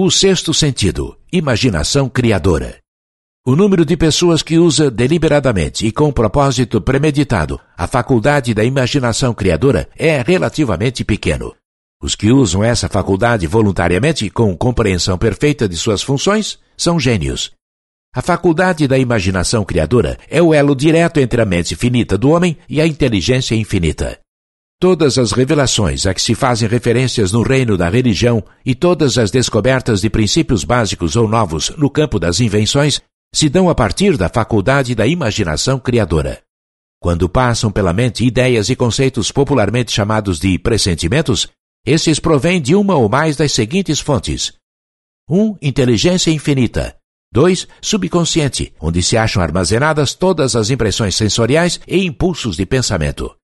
O sexto sentido, imaginação criadora. O número de pessoas que usa deliberadamente e com propósito premeditado a faculdade da imaginação criadora é relativamente pequeno. Os que usam essa faculdade voluntariamente com compreensão perfeita de suas funções são gênios. A faculdade da imaginação criadora é o elo direto entre a mente finita do homem e a inteligência infinita. Todas as revelações a que se fazem referências no reino da religião e todas as descobertas de princípios básicos ou novos no campo das invenções se dão a partir da faculdade da imaginação criadora. Quando passam pela mente ideias e conceitos popularmente chamados de pressentimentos, esses provêm de uma ou mais das seguintes fontes: 1. Um, inteligência infinita. 2. Subconsciente, onde se acham armazenadas todas as impressões sensoriais e impulsos de pensamento.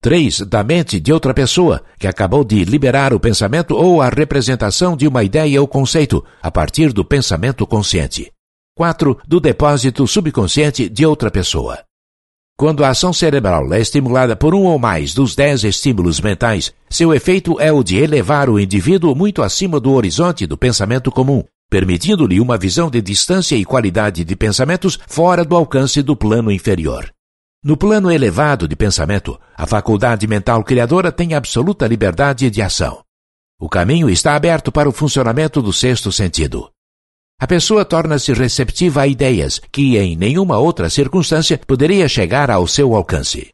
3. Da mente de outra pessoa, que acabou de liberar o pensamento ou a representação de uma ideia ou conceito, a partir do pensamento consciente. 4. Do depósito subconsciente de outra pessoa. Quando a ação cerebral é estimulada por um ou mais dos dez estímulos mentais, seu efeito é o de elevar o indivíduo muito acima do horizonte do pensamento comum, permitindo-lhe uma visão de distância e qualidade de pensamentos fora do alcance do plano inferior. No plano elevado de pensamento, a faculdade mental criadora tem absoluta liberdade de ação. O caminho está aberto para o funcionamento do sexto sentido. A pessoa torna-se receptiva a ideias que em nenhuma outra circunstância poderia chegar ao seu alcance.